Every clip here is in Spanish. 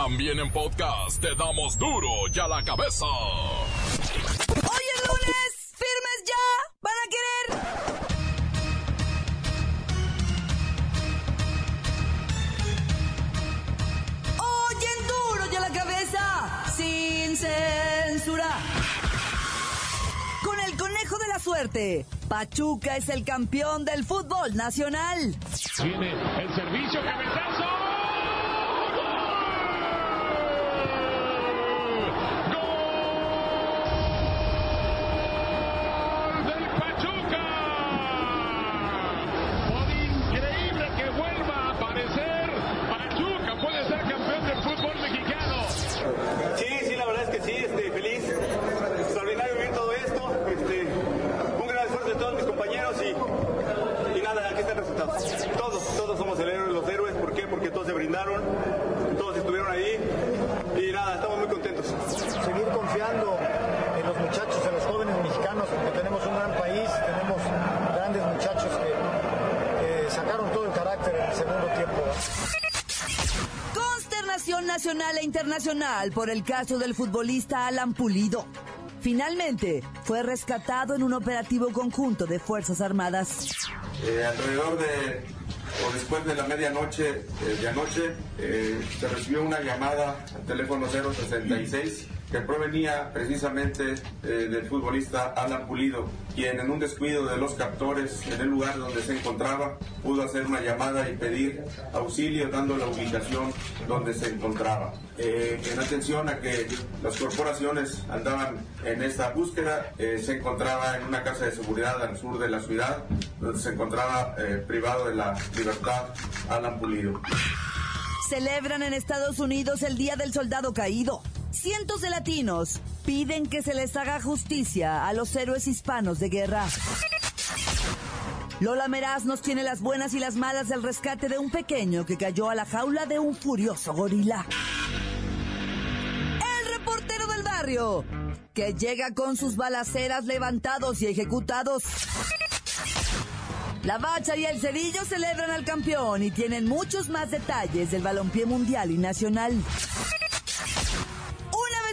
También en podcast te damos duro y a la cabeza. Hoy es lunes, firmes ya, van a querer. Hoy en duro y a la cabeza, sin censura. Con el conejo de la suerte, Pachuca es el campeón del fútbol nacional. Viene el servicio, cabezazo. ¡Gol del Pachuca! Por increíble que vuelva a aparecer, Pachuca puede ser campeón del fútbol mexicano. Sí, sí, la verdad es que sí, este, feliz, extraordinario vivir todo esto, este, un gran esfuerzo de todos mis compañeros y, y nada, aquí está el resultado. Todos, todos somos el héroe, los héroes, ¿por qué? Todos estuvieron ahí y nada, estamos muy contentos. seguir confiando en los muchachos, en los jóvenes mexicanos, porque tenemos un gran país, tenemos grandes muchachos que, que sacaron todo el carácter en el segundo tiempo. Consternación nacional e internacional por el caso del futbolista Alan Pulido. Finalmente, fue rescatado en un operativo conjunto de Fuerzas Armadas. Eh, alrededor de, o después de la medianoche eh, de anoche, eh, se recibió una llamada al teléfono 066 que provenía precisamente eh, del futbolista Alan Pulido, quien en un descuido de los captores en el lugar donde se encontraba pudo hacer una llamada y pedir auxilio dando la ubicación donde se encontraba. Eh, en atención a que las corporaciones andaban en esta búsqueda, eh, se encontraba en una casa de seguridad al sur de la ciudad, donde se encontraba privado de la libertad Alan Pulido. Celebran en Estados Unidos el Día del Soldado Caído. Cientos de latinos piden que se les haga justicia a los héroes hispanos de guerra. Lola Meraz nos tiene las buenas y las malas del rescate de un pequeño que cayó a la jaula de un furioso gorila. El reportero del barrio, que llega con sus balaceras levantados y ejecutados. La Bacha y el Cerillo celebran al campeón y tienen muchos más detalles del balompié mundial y nacional.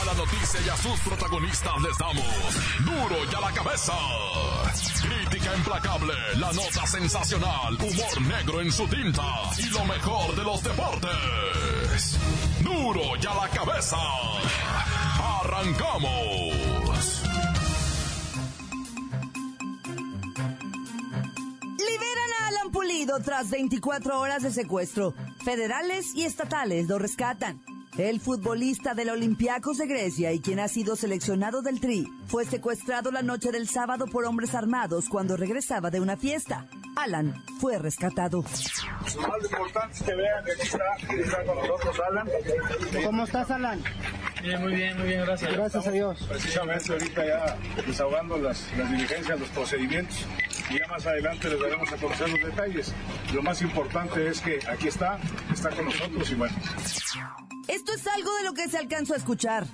a la noticia y a sus protagonistas les damos duro y a la cabeza. Crítica implacable, la nota sensacional, humor negro en su tinta y lo mejor de los deportes. Duro y a la cabeza. Arrancamos. Liberan a Alan Pulido tras 24 horas de secuestro. Federales y estatales lo rescatan. El futbolista del Olympiacos de Grecia y quien ha sido seleccionado del Tri fue secuestrado la noche del sábado por hombres armados cuando regresaba de una fiesta. Alan fue rescatado. Lo más importante es que vean que aquí está, que está con nosotros Alan. ¿Cómo estás, Alan? Bien, muy bien, muy bien, gracias. Gracias a Dios. Precisamente ahorita ya desahogando las, las diligencias, los procedimientos y ya más adelante les daremos a conocer los detalles. Lo más importante es que aquí está, está con nosotros y bueno. Esto es algo de lo que se alcanzó a escuchar.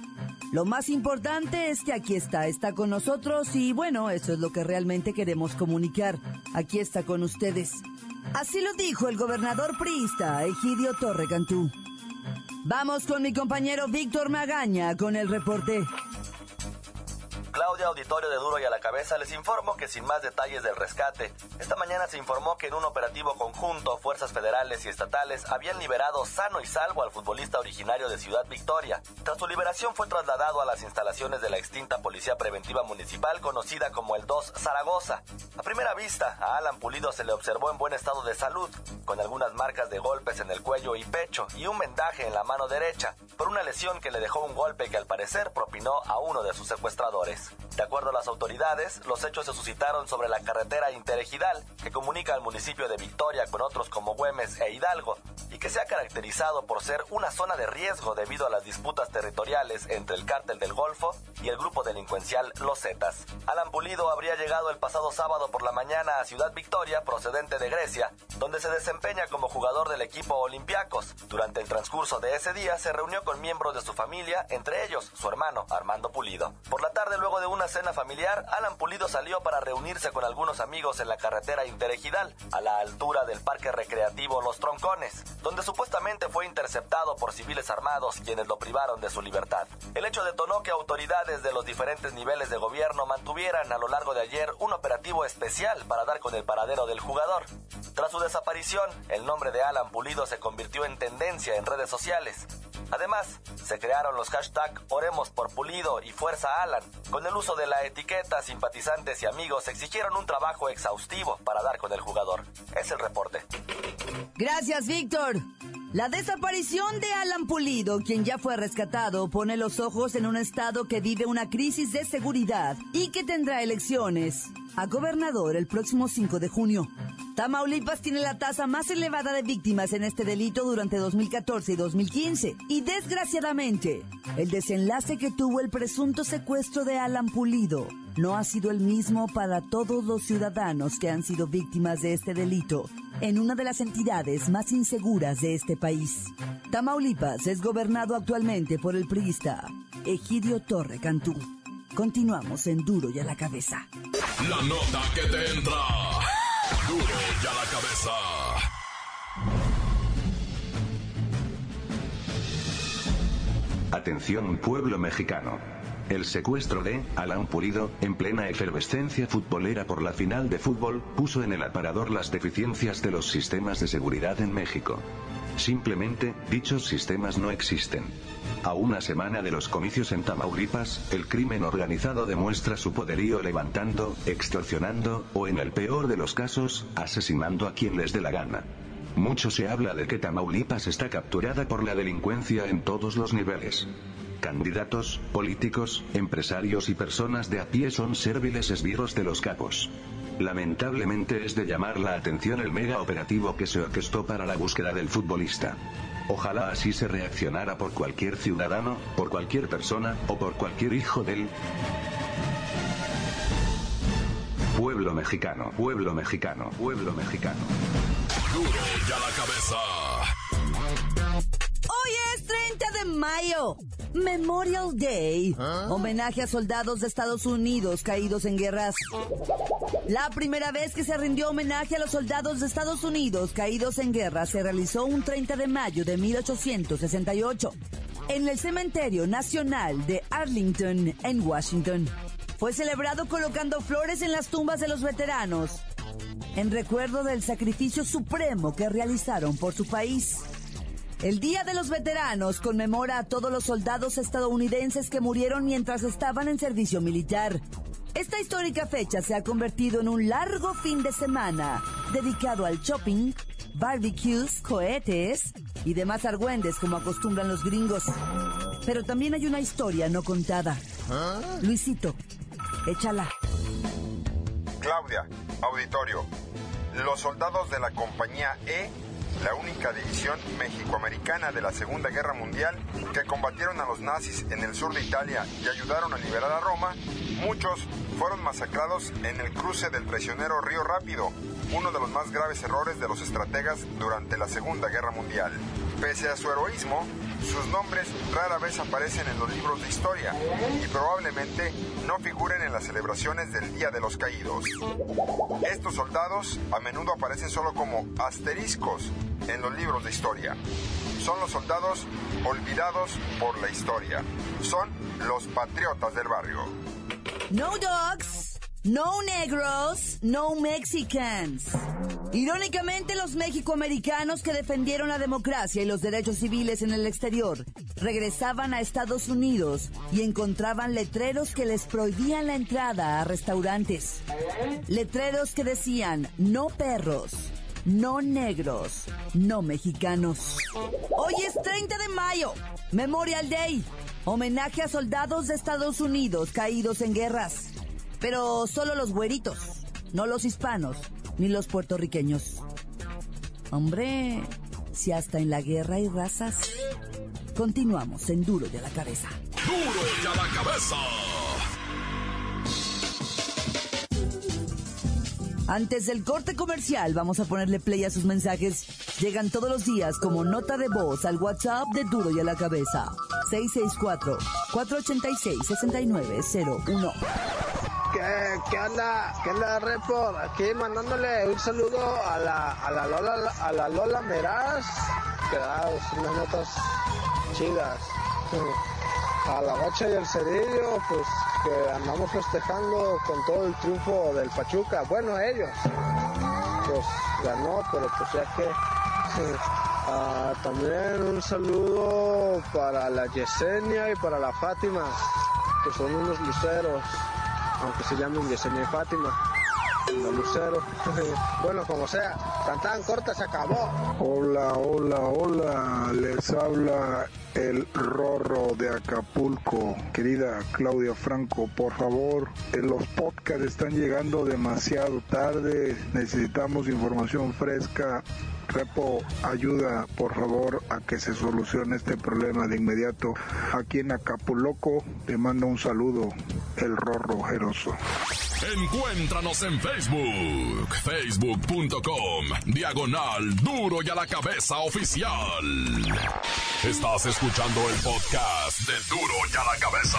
Lo más importante es que aquí está, está con nosotros y bueno, eso es lo que realmente queremos comunicar. Aquí está con ustedes. Así lo dijo el gobernador priista Egidio Torre Cantú. Vamos con mi compañero Víctor Magaña con el reporte. Claudia Auditorio de Duro y a la Cabeza les informo que sin más detalles del rescate, esta mañana se informó que en un operativo conjunto, fuerzas federales y estatales habían liberado sano y salvo al futbolista originario de Ciudad Victoria. Tras su liberación fue trasladado a las instalaciones de la extinta Policía Preventiva Municipal conocida como el 2 Zaragoza. A primera vista, a Alan Pulido se le observó en buen estado de salud, con algunas marcas de golpes en el cuello y pecho y un vendaje en la mano derecha, por una lesión que le dejó un golpe que al parecer propinó a uno de sus secuestradores. De acuerdo a las autoridades, los hechos se suscitaron sobre la carretera interejidal que comunica al municipio de Victoria con otros como Güemes e Hidalgo y que se ha caracterizado por ser una zona de riesgo debido a las disputas territoriales entre el cártel del Golfo y el grupo delincuencial Los Zetas. Alan Pulido habría llegado el pasado sábado por la mañana a Ciudad Victoria, procedente de Grecia, donde se desempeña como jugador del equipo Olympiacos. Durante el transcurso de ese día se reunió con miembros de su familia, entre ellos su hermano Armando Pulido. Por la tarde, luego de una cena familiar, Alan Pulido salió para reunirse con algunos amigos en la carretera interregional, a la altura del parque recreativo Los Troncones, donde supuestamente fue interceptado por civiles armados quienes lo privaron de su libertad. El hecho detonó que autoridades de los diferentes niveles de gobierno mantuvieran a lo largo de ayer un operativo especial para dar con el paradero del jugador. Tras su desaparición, el nombre de Alan Pulido se convirtió en tendencia en redes sociales. Además, se crearon los hashtags Oremos por Pulido y Fuerza Alan. Con el uso de la etiqueta, simpatizantes y amigos exigieron un trabajo exhaustivo para dar con el jugador. Es el reporte. Gracias, Víctor. La desaparición de Alan Pulido, quien ya fue rescatado, pone los ojos en un estado que vive una crisis de seguridad y que tendrá elecciones a gobernador el próximo 5 de junio. Tamaulipas tiene la tasa más elevada de víctimas en este delito durante 2014 y 2015. Y desgraciadamente, el desenlace que tuvo el presunto secuestro de Alan Pulido no ha sido el mismo para todos los ciudadanos que han sido víctimas de este delito en una de las entidades más inseguras de este país. Tamaulipas es gobernado actualmente por el priista Egidio Torre Cantú. Continuamos en Duro y a la cabeza. La nota que te entra. La cabeza. Atención pueblo mexicano. El secuestro de Alan Pulido, en plena efervescencia futbolera por la final de fútbol, puso en el aparador las deficiencias de los sistemas de seguridad en México. Simplemente, dichos sistemas no existen. A una semana de los comicios en Tamaulipas, el crimen organizado demuestra su poderío levantando, extorsionando, o en el peor de los casos, asesinando a quien les dé la gana. Mucho se habla de que Tamaulipas está capturada por la delincuencia en todos los niveles. Candidatos, políticos, empresarios y personas de a pie son serviles esbirros de los capos. Lamentablemente es de llamar la atención el mega operativo que se orquestó para la búsqueda del futbolista. Ojalá así se reaccionara por cualquier ciudadano, por cualquier persona, o por cualquier hijo del pueblo mexicano, pueblo mexicano, pueblo mexicano. Duro y a la cabeza. Hoy es 30 de mayo, Memorial Day, homenaje a soldados de Estados Unidos caídos en guerras. La primera vez que se rindió homenaje a los soldados de Estados Unidos caídos en guerra se realizó un 30 de mayo de 1868 en el Cementerio Nacional de Arlington, en Washington. Fue celebrado colocando flores en las tumbas de los veteranos, en recuerdo del sacrificio supremo que realizaron por su país. El Día de los Veteranos conmemora a todos los soldados estadounidenses que murieron mientras estaban en servicio militar. Esta histórica fecha se ha convertido en un largo fin de semana dedicado al shopping, barbecues, cohetes y demás argüendes como acostumbran los gringos. Pero también hay una historia no contada. Luisito, échala. Claudia, auditorio. Los soldados de la compañía E, la única división mexicoamericana de la Segunda Guerra Mundial, que combatieron a los nazis en el sur de Italia y ayudaron a liberar a Roma, muchos fueron masacrados en el cruce del traicionero Río Rápido, uno de los más graves errores de los estrategas durante la Segunda Guerra Mundial. Pese a su heroísmo, sus nombres rara vez aparecen en los libros de historia y probablemente no figuren en las celebraciones del Día de los Caídos. Estos soldados a menudo aparecen solo como asteriscos en los libros de historia. Son los soldados olvidados por la historia. Son los patriotas del barrio. No dogs, no negros, no Mexicans. Irónicamente, los mexicoamericanos que defendieron la democracia y los derechos civiles en el exterior regresaban a Estados Unidos y encontraban letreros que les prohibían la entrada a restaurantes. Letreros que decían no perros, no negros, no mexicanos. Hoy es 30 de mayo, Memorial Day, homenaje a soldados de Estados Unidos caídos en guerras. Pero solo los güeritos, no los hispanos ni los puertorriqueños. Hombre, Si hasta en la guerra hay razas. Continuamos en Duro y a la cabeza. Duro y a la cabeza. Antes del corte comercial, vamos a ponerle play a sus mensajes. Llegan todos los días como nota de voz al WhatsApp de Duro y a la cabeza. 664-486-6901. ¿Qué, qué anda, qué anda, Report? Aquí mandándole un saludo a la, a la Lola, a la Lola Meraz, que da unas notas chidas. A la Bacha y el Cerillo, pues que andamos festejando con todo el triunfo del Pachuca. Bueno, ellos, pues ganó, pero pues ya que... Ah, también un saludo para la Yesenia y para la Fátima, que son unos luceros, aunque se llamen Yesenia y Fátima. Los luceros. bueno, como sea, tan corta se acabó. Hola, hola, hola. Les habla el Rorro de Acapulco. Querida Claudia Franco, por favor, eh, los podcasts están llegando demasiado tarde. Necesitamos información fresca. Repo, ayuda por favor a que se solucione este problema de inmediato. Aquí en Acapulco te mando un saludo, el Rorro Jeroso. Encuéntranos en Facebook, facebook.com, diagonal duro y a la cabeza oficial. Estás escuchando el podcast de duro y a la cabeza.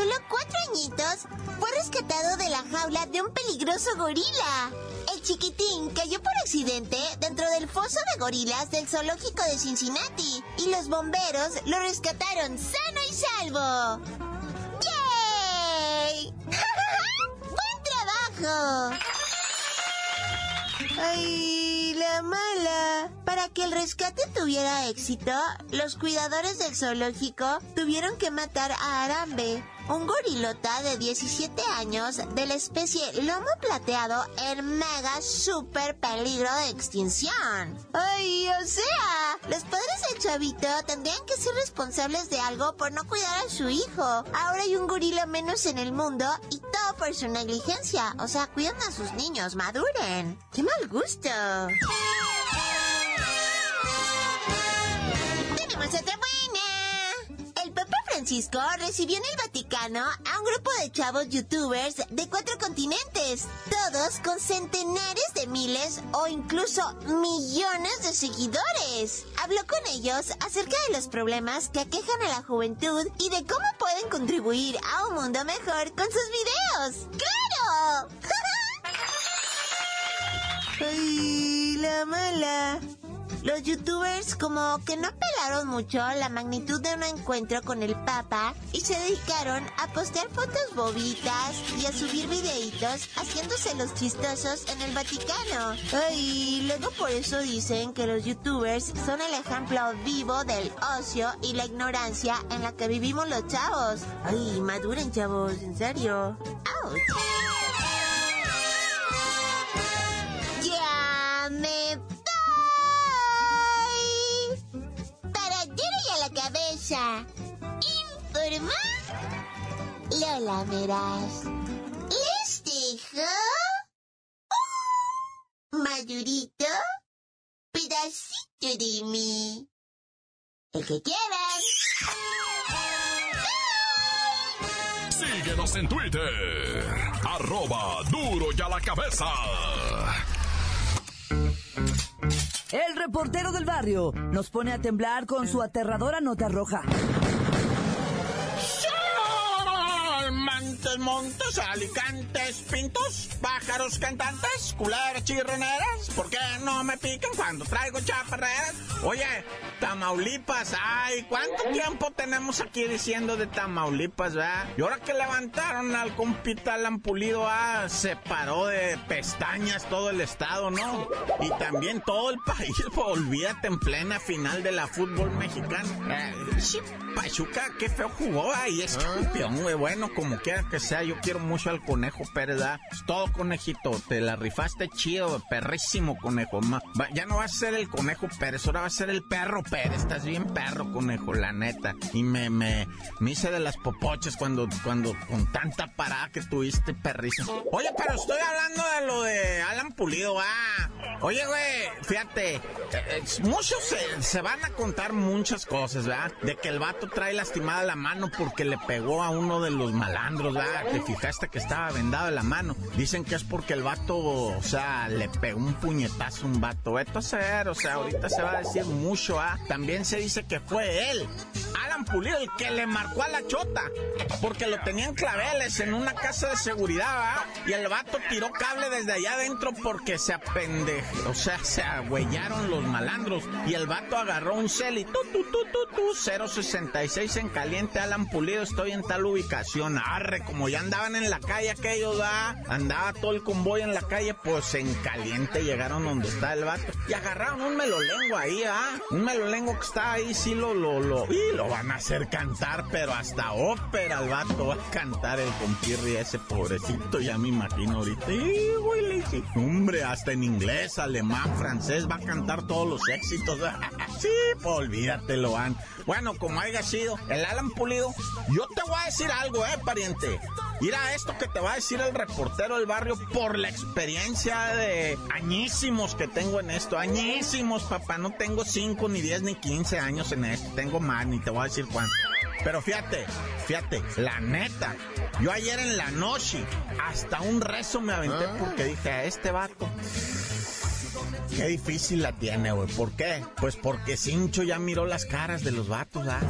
Solo cuatro añitos fue rescatado de la jaula de un peligroso gorila. El chiquitín cayó por accidente dentro del foso de gorilas del zoológico de Cincinnati y los bomberos lo rescataron sano y salvo. ¡Yay! ¡Buen trabajo! ¡Ay, la mala! Para que el rescate tuviera éxito, los cuidadores del zoológico tuvieron que matar a Arambe, un gorilota de 17 años de la especie lomo plateado en mega super peligro de extinción. ¡Ay, o sea! Los padres del chavito tendrían que ser responsables de algo por no cuidar a su hijo. Ahora hay un gorila menos en el mundo y por su negligencia. O sea, cuidan a sus niños, maduren. ¡Qué mal gusto! Francisco recibió en el Vaticano a un grupo de chavos youtubers de cuatro continentes, todos con centenares de miles o incluso millones de seguidores. Habló con ellos acerca de los problemas que aquejan a la juventud y de cómo pueden contribuir a un mundo mejor con sus videos. ¡Claro! ¡Ay, la mala! Los youtubers como que no pelaron mucho la magnitud de un encuentro con el Papa y se dedicaron a postear fotos bobitas y a subir videitos haciéndose los chistosos en el Vaticano. Ay, luego por eso dicen que los youtubers son el ejemplo vivo del ocio y la ignorancia en la que vivimos los chavos. Ay, maduren chavos, en serio. ¡Auch! Cabeza. Informa Lola Meraz. Les dejo un madurito pedacito de mí. El que quieran. Síguenos en Twitter. Arroba duro y a la cabeza. El reportero del barrio nos pone a temblar con su aterradora nota roja. Montes, Alicantes, Pintos, pájaros cantantes, culeras chirroneras, ¿por qué no me pican cuando traigo chaparreras? Oye, Tamaulipas, ay, ¿cuánto tiempo tenemos aquí diciendo de Tamaulipas, verdad? Y ahora que levantaron al compita Alan Pulido, ah, se paró de pestañas todo el estado, ¿no? Y también todo el país, olvídate en plena final de la fútbol mexicano. Eh, Pachuca, qué feo jugó, ahí es campeón, güey. Bueno, como quiera que sea, yo quiero mucho al conejo Pérez, ¿verdad? Todo conejito, te la rifaste chido, perrísimo conejo. ya no va a ser el conejo Pérez, ahora va a ser el perro Pérez. Estás bien perro, conejo, la neta. Y me, me, me hice de las popoches cuando, cuando con tanta parada que tuviste, perrísimo. Oye, pero estoy hablando de lo de Alan Pulido, ah. Oye, güey, fíjate, eh, eh, muchos se, se van a contar muchas cosas, ¿verdad? De que el vato trae lastimada la mano porque le pegó a uno de los malandros, ¿verdad? Te fijaste que estaba vendado en la mano. Dicen que es porque el vato, o sea, le pegó un puñetazo a un vato. Esto a ser, o sea, ahorita se va a decir mucho, ¿ah? También se dice que fue él, Alan Pulido, el que le marcó a la chota. Porque lo tenían claveles en una casa de seguridad, ¿ah? Y el vato tiró cable desde allá adentro porque se apende, o sea, se agüellaron los malandros. Y el vato agarró un cel y tu, tu, tu, tu, tu, 066 en caliente, Alan Pulido, estoy en tal ubicación. Arre, como ya andaban en la calle aquellos, da, andaba todo el convoy en la calle, pues en caliente llegaron donde está el vato y agarraron un melolengo ahí, ah, un melolengo que está ahí, sí lo, lo, lo, y lo van a hacer cantar, pero hasta ópera el vato va a cantar el compirri ese pobrecito, ya me imagino ahorita. Y, güey, hombre, hasta en inglés, alemán, francés va a cantar todos los éxitos. sí, pues olvídatelo, van. Bueno, como haya sido, el Alan Pulido, yo te voy a decir algo, eh, pariente. Mira esto que te va a decir el reportero del barrio por la experiencia de añísimos que tengo en esto. Añísimos, papá. No tengo 5, ni 10, ni 15 años en esto. Tengo más, ni te voy a decir cuánto. Pero fíjate, fíjate, la neta, yo ayer en la noche hasta un rezo me aventé ah. porque dije a este vato Qué difícil la tiene, güey. ¿Por qué? Pues porque Cincho ya miró las caras de los vatos, ¿ah?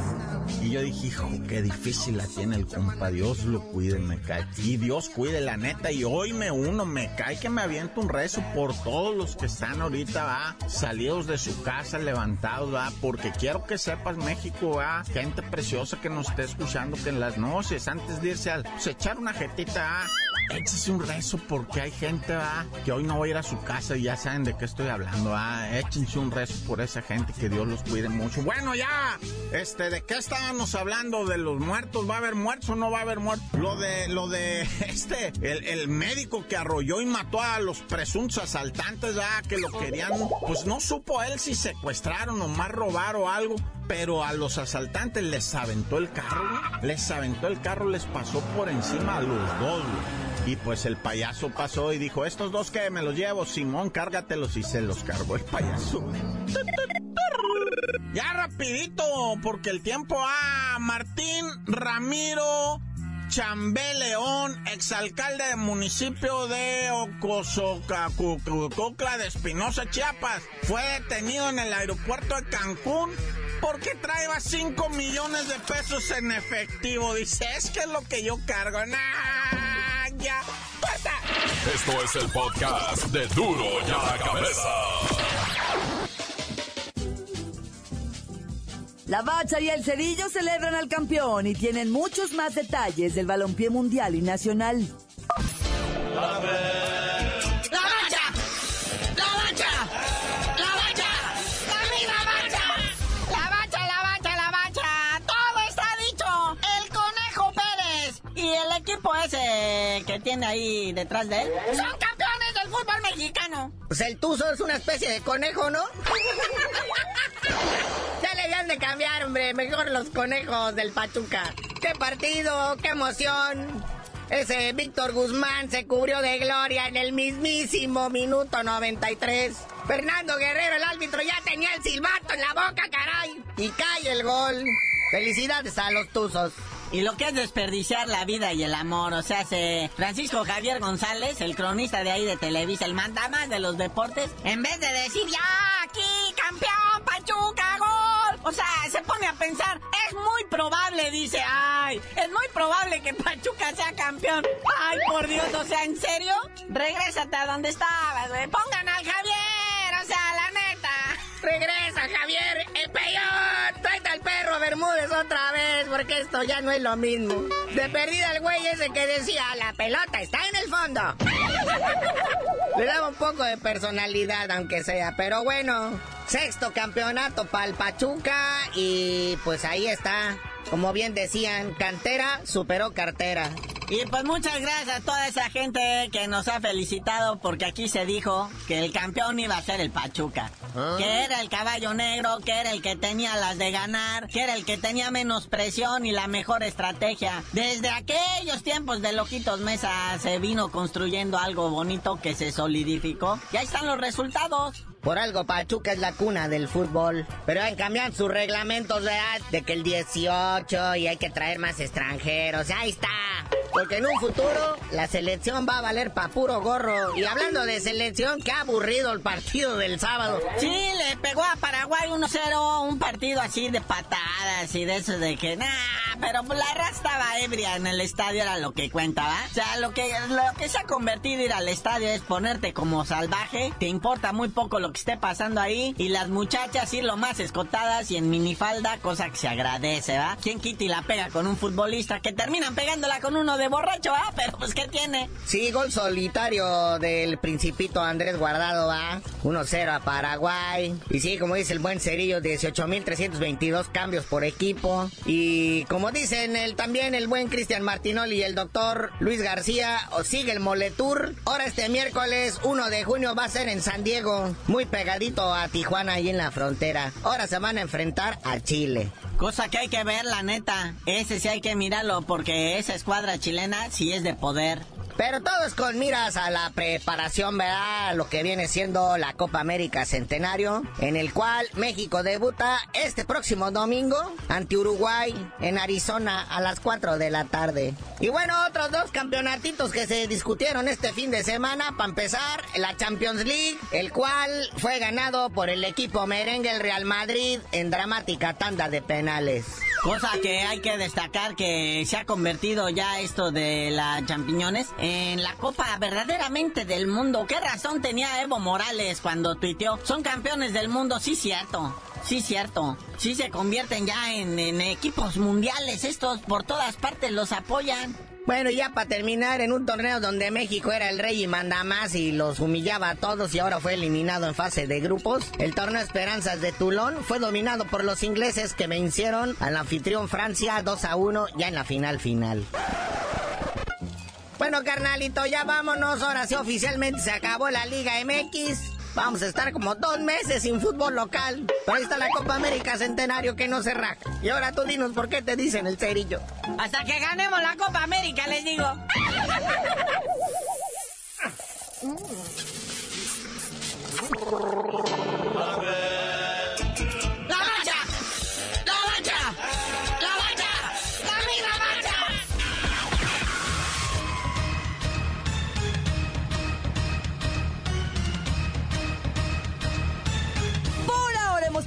Y yo dije, hijo, qué difícil la tiene el compa. Dios lo cuide, me cae. Y Dios cuide, la neta. Y hoy me uno, me cae que me aviento un rezo por todos los que están ahorita, ¿va? Salidos de su casa, levantados, ¿va? Porque quiero que sepas, México, ¿va? Gente preciosa que nos esté escuchando, que en las noches, antes de irse al... Pues, echar una jetita, ¿ah? échese un rezo porque hay gente, ¿va? Que hoy no va a ir a su casa y ya saben de qué estoy hablando, ¿va? Échense un rezo por esa gente, que Dios los cuide mucho. Bueno, ya, este, ¿de qué estábamos hablando? ¿De los muertos? ¿Va a haber muertos o no va a haber muertos? Lo de, lo de, este, el, médico que arrolló y mató a los presuntos asaltantes, ¿va? Que lo querían, pues no supo él si secuestraron o más robar o algo pero a los asaltantes les aventó el carro, les aventó el carro, les pasó por encima a los dos, y pues el payaso pasó y dijo, estos dos que me los llevo, Simón, cárgatelos y se los cargó el payaso. Ya rapidito, porque el tiempo a Martín Ramiro Chambé León, exalcalde del municipio de Ocosocla de Espinosa, Chiapas, fue detenido en el aeropuerto de Cancún porque traía 5 millones de pesos en efectivo. Dice, es que es lo que yo cargo. Nah ya. Esto es el podcast de Duro ya la cabeza. La Bacha y el Cerillo celebran al campeón y tienen muchos más detalles del balompié mundial y nacional. Que tiene ahí detrás de él? Son campeones del fútbol mexicano. Pues el Tuzo es una especie de conejo, ¿no? ya le habían de cambiar, hombre. Mejor los conejos del Pachuca. ¡Qué partido! ¡Qué emoción! Ese Víctor Guzmán se cubrió de gloria en el mismísimo minuto 93. Fernando Guerrero, el árbitro, ya tenía el silbato en la boca, caray. Y cae el gol. Felicidades a los Tuzos. Y lo que es desperdiciar la vida y el amor, o sea, se Francisco Javier González, el cronista de ahí de Televisa, el mandamás de los deportes, en vez de decir, ya, aquí, campeón, Pachuca, gol, o sea, se pone a pensar, es muy probable, dice, ay, es muy probable que Pachuca sea campeón. Ay, por Dios, o sea, ¿en serio? Regrésate a donde estabas, güey. Pongan al Javier, Regresa, Javier, el peón. Tráete al perro Bermúdez otra vez, porque esto ya no es lo mismo. De perdida el güey ese que decía, la pelota está en el fondo. Le daba un poco de personalidad, aunque sea, pero bueno. Sexto campeonato para el Pachuca y pues ahí está. Como bien decían, cantera superó cartera. Y pues muchas gracias a toda esa gente que nos ha felicitado porque aquí se dijo que el campeón iba a ser el Pachuca. Que era el caballo negro, que era el que tenía las de ganar, que era el que tenía menos presión y la mejor estrategia. Desde aquellos tiempos de Loquitos Mesa se vino construyendo algo bonito que se solidificó. Y ahí están los resultados. Por algo Pachuca es la cuna del fútbol. Pero han cambiado sus reglamentos, ¿verdad? De que el 18 y hay que traer más extranjeros. Ahí está. Porque en un futuro la selección va a valer pa' puro gorro. Y hablando de selección, qué aburrido el partido del sábado. Sí, le pegó a Paraguay 1-0, un partido así de patadas y de eso de que, nah, pero la raza estaba ebria en el estadio, era lo que cuenta, ¿va? O sea, lo que, lo que se ha convertido ir al estadio es ponerte como salvaje, te importa muy poco lo que esté pasando ahí, y las muchachas ir lo más escotadas y en minifalda, cosa que se agradece, ¿va? ¿Quién quita y la pega con un futbolista que terminan pegándola con uno de borracho, ¿va? Pero pues, ¿qué tiene? Sí, gol solitario del principito Andrés Guardado, ¿va? 1-0 a Paraguay. Y sí, como dice el buen Cerillo, 18.322 cambios por equipo. Y como dicen el, también el buen Cristian Martinoli y el doctor Luis García, o sigue el Moletour. Ahora este miércoles 1 de junio va a ser en San Diego, muy pegadito a Tijuana ahí en la frontera. Ahora se van a enfrentar a Chile. Cosa que hay que ver, la neta. Ese sí hay que mirarlo porque esa escuadra chilena sí es de poder. Pero todo es con miras a la preparación, ¿verdad? Lo que viene siendo la Copa América Centenario, en el cual México debuta este próximo domingo ante Uruguay en Arizona a las 4 de la tarde. Y bueno, otros dos campeonatitos que se discutieron este fin de semana. Para empezar, la Champions League, el cual fue ganado por el equipo merengue el Real Madrid en dramática tanda de penales. Cosa que hay que destacar que se ha convertido ya esto de las champiñones en la copa verdaderamente del mundo. ¿Qué razón tenía Evo Morales cuando tuiteó? Son campeones del mundo, sí cierto. Sí, cierto. Sí se convierten ya en, equipos mundiales. Estos por todas partes los apoyan. Bueno, ya para terminar, en un torneo donde México era el rey y manda más y los humillaba a todos y ahora fue eliminado en fase de grupos, el torneo Esperanzas de Toulon fue dominado por los ingleses que vencieron al anfitrión Francia 2 a 1 ya en la final final. Bueno, carnalito, ya vámonos. Ahora sí oficialmente se acabó la Liga MX. Vamos a estar como dos meses sin fútbol local. Pero ahí está la Copa América Centenario que no se raja. Y ahora tú dinos por qué te dicen el cerillo. Hasta que ganemos la Copa América, les digo.